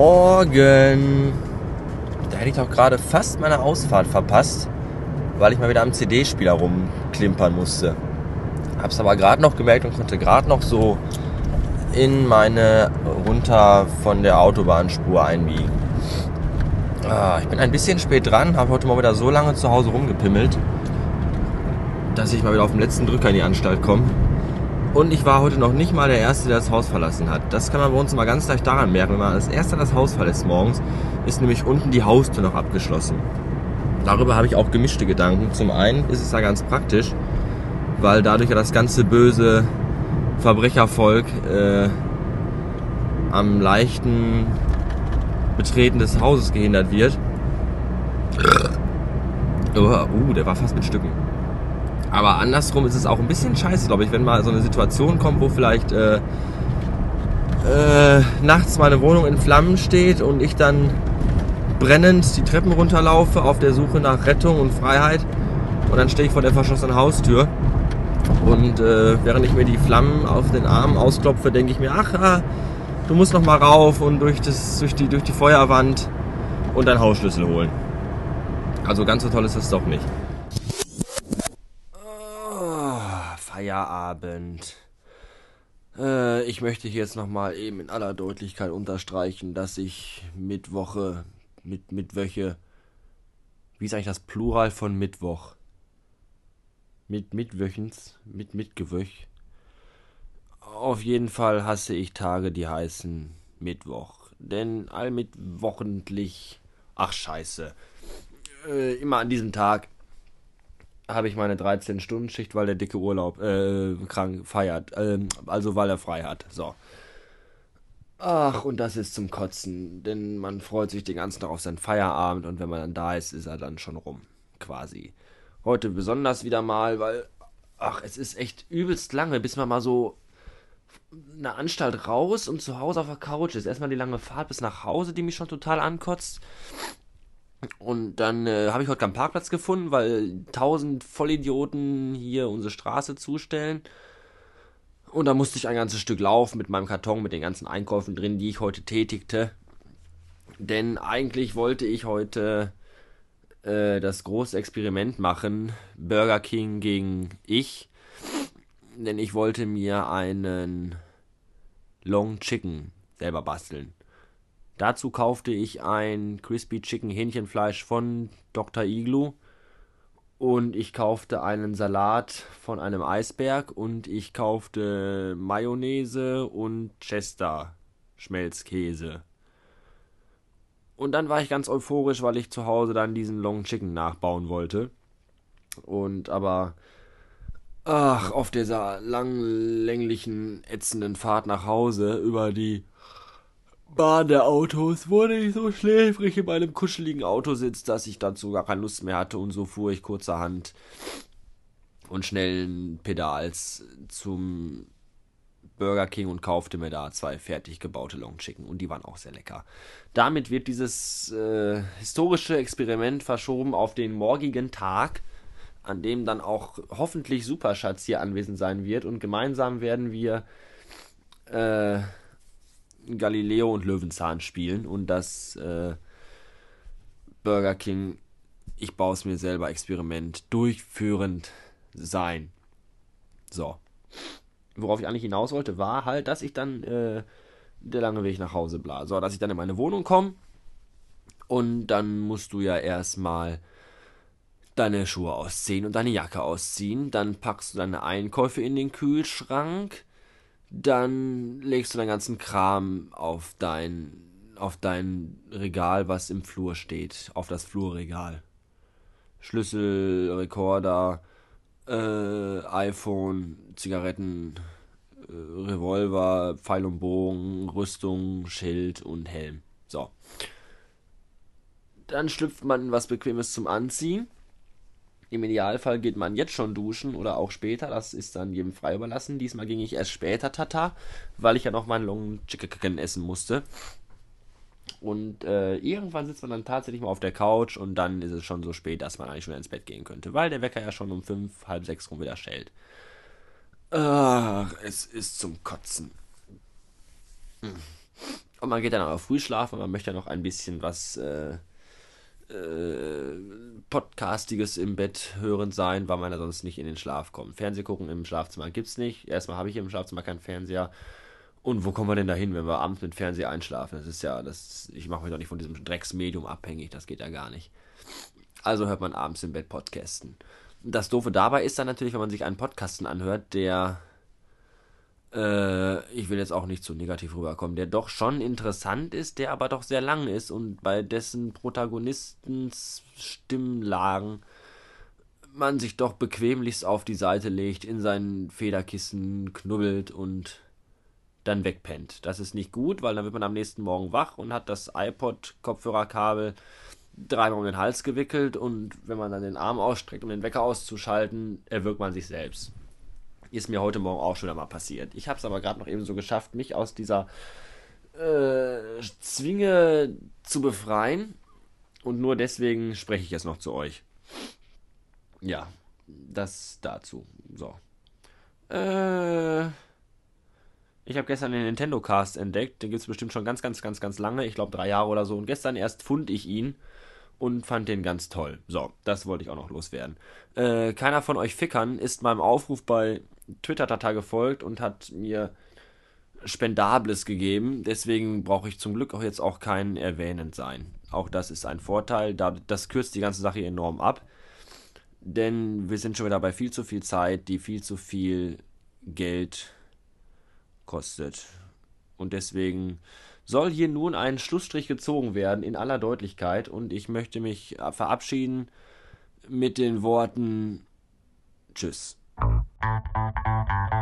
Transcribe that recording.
Morgen. Da hätte ich doch gerade fast meine Ausfahrt verpasst, weil ich mal wieder am CD-Spieler rumklimpern musste. Hab's aber gerade noch gemerkt und konnte gerade noch so in meine runter von der Autobahnspur einbiegen. Ah, ich bin ein bisschen spät dran, habe heute mal wieder so lange zu Hause rumgepimmelt, dass ich mal wieder auf dem letzten Drücker in die Anstalt komme. Und ich war heute noch nicht mal der Erste, der das Haus verlassen hat. Das kann man bei uns immer ganz leicht daran merken. Wenn man als Erster das Haus verlässt morgens, ist nämlich unten die Haustür noch abgeschlossen. Darüber habe ich auch gemischte Gedanken. Zum einen ist es ja ganz praktisch, weil dadurch ja das ganze böse Verbrechervolk äh, am leichten Betreten des Hauses gehindert wird. Oh, uh, der war fast mit Stücken. Aber andersrum ist es auch ein bisschen scheiße, glaube ich, wenn mal so eine Situation kommt, wo vielleicht äh, äh, nachts meine Wohnung in Flammen steht und ich dann brennend die Treppen runterlaufe auf der Suche nach Rettung und Freiheit. Und dann stehe ich vor der verschlossenen Haustür. Und äh, während ich mir die Flammen auf den Arm ausklopfe, denke ich mir, ach, ah, du musst noch mal rauf und durch, das, durch, die, durch die Feuerwand und deinen Hausschlüssel holen. Also ganz so toll ist es doch nicht. Feierabend. Äh, ich möchte hier jetzt nochmal eben in aller Deutlichkeit unterstreichen, dass ich Mittwoche, mit Mittwöche, wie ist eigentlich das Plural von Mittwoch? Mit Mittwöchens, mit Mitgewöch. Auf jeden Fall hasse ich Tage, die heißen Mittwoch. Denn allmittwochentlich, ach scheiße, äh, immer an diesem Tag habe ich meine 13-Stunden-Schicht, weil der dicke Urlaub äh, krank feiert. Äh, also weil er frei hat. So. Ach, und das ist zum Kotzen, denn man freut sich den ganzen Tag auf seinen Feierabend und wenn man dann da ist, ist er dann schon rum. Quasi. Heute besonders wieder mal, weil, ach, es ist echt übelst lange, bis man mal so eine Anstalt raus und zu Hause auf der Couch ist. Erstmal die lange Fahrt bis nach Hause, die mich schon total ankotzt. Und dann äh, habe ich heute keinen Parkplatz gefunden, weil tausend Vollidioten hier unsere Straße zustellen. Und da musste ich ein ganzes Stück laufen mit meinem Karton, mit den ganzen Einkäufen drin, die ich heute tätigte. Denn eigentlich wollte ich heute äh, das große Experiment machen, Burger King gegen ich. Denn ich wollte mir einen Long Chicken selber basteln. Dazu kaufte ich ein Crispy Chicken Hähnchenfleisch von Dr. Igloo und ich kaufte einen Salat von einem Eisberg und ich kaufte Mayonnaise und Chester Schmelzkäse. Und dann war ich ganz euphorisch, weil ich zu Hause dann diesen Long Chicken nachbauen wollte. Und aber ach, auf dieser langlänglichen ätzenden Fahrt nach Hause über die Bahn der Autos wurde ich so schläfrig in meinem kuscheligen Autositz, dass ich dazu gar keine Lust mehr hatte und so fuhr ich kurzerhand und schnellen Pedals zum Burger King und kaufte mir da zwei fertig gebaute Long Chicken und die waren auch sehr lecker. Damit wird dieses äh, historische Experiment verschoben auf den morgigen Tag, an dem dann auch hoffentlich Superschatz hier anwesend sein wird und gemeinsam werden wir äh, Galileo und Löwenzahn spielen und das äh, Burger King, ich baue es mir selber Experiment durchführend sein. So. Worauf ich eigentlich hinaus wollte, war halt, dass ich dann äh, der lange Weg nach Hause bla. So, dass ich dann in meine Wohnung komme und dann musst du ja erstmal deine Schuhe ausziehen und deine Jacke ausziehen. Dann packst du deine Einkäufe in den Kühlschrank dann legst du deinen ganzen Kram auf dein, auf dein Regal, was im Flur steht, auf das Flurregal. Schlüssel, Rekorder, äh, iPhone, Zigaretten, äh, Revolver, Pfeil und Bogen, Rüstung, Schild und Helm. So. Dann schlüpft man was Bequemes zum Anziehen im Idealfall geht man jetzt schon duschen oder auch später, das ist dann jedem frei überlassen. Diesmal ging ich erst später Tata, weil ich ja noch meinen Long Chicken essen musste. Und äh, irgendwann sitzt man dann tatsächlich mal auf der Couch und dann ist es schon so spät, dass man eigentlich schon ins Bett gehen könnte, weil der Wecker ja schon um fünf, halb sechs rum wieder schellt. Ach, es ist zum Kotzen. Und man geht dann auch früh schlafen, man möchte ja noch ein bisschen was äh, äh, Podcastiges im Bett hörend sein, weil man ja sonst nicht in den Schlaf kommt. Fernseh gucken im Schlafzimmer gibt's nicht. Erstmal habe ich im Schlafzimmer keinen Fernseher. Und wo kommen wir denn da hin, wenn wir abends mit Fernseher einschlafen? Das ist ja, das, ich mache mich doch nicht von diesem Drecksmedium abhängig, das geht ja gar nicht. Also hört man abends im Bett Podcasten. Das Doofe dabei ist dann natürlich, wenn man sich einen Podcasten anhört, der äh, ich will jetzt auch nicht zu negativ rüberkommen, der doch schon interessant ist, der aber doch sehr lang ist und bei dessen Protagonistens Stimmlagen man sich doch bequemlichst auf die Seite legt, in seinen Federkissen knubbelt und dann wegpennt. Das ist nicht gut, weil dann wird man am nächsten Morgen wach und hat das iPod-Kopfhörerkabel dreimal um den Hals gewickelt und wenn man dann den Arm ausstreckt, um den Wecker auszuschalten, erwürgt man sich selbst. Ist mir heute Morgen auch schon einmal passiert. Ich habe es aber gerade noch eben so geschafft, mich aus dieser äh, Zwinge zu befreien. Und nur deswegen spreche ich jetzt noch zu euch. Ja, das dazu. So. Äh. Ich habe gestern den Nintendo Cast entdeckt. Den gibt es bestimmt schon ganz, ganz, ganz, ganz lange. Ich glaube drei Jahre oder so. Und gestern erst fand ich ihn und fand den ganz toll. So, das wollte ich auch noch loswerden. Äh, keiner von euch Fickern ist meinem Aufruf bei Twitter-Tata gefolgt und hat mir Spendables gegeben. Deswegen brauche ich zum Glück auch jetzt auch kein erwähnend sein. Auch das ist ein Vorteil. Das kürzt die ganze Sache enorm ab. Denn wir sind schon wieder bei viel zu viel Zeit, die viel zu viel Geld kostet. Und deswegen soll hier nun ein Schlussstrich gezogen werden in aller Deutlichkeit. Und ich möchte mich verabschieden mit den Worten Tschüss. Thank you.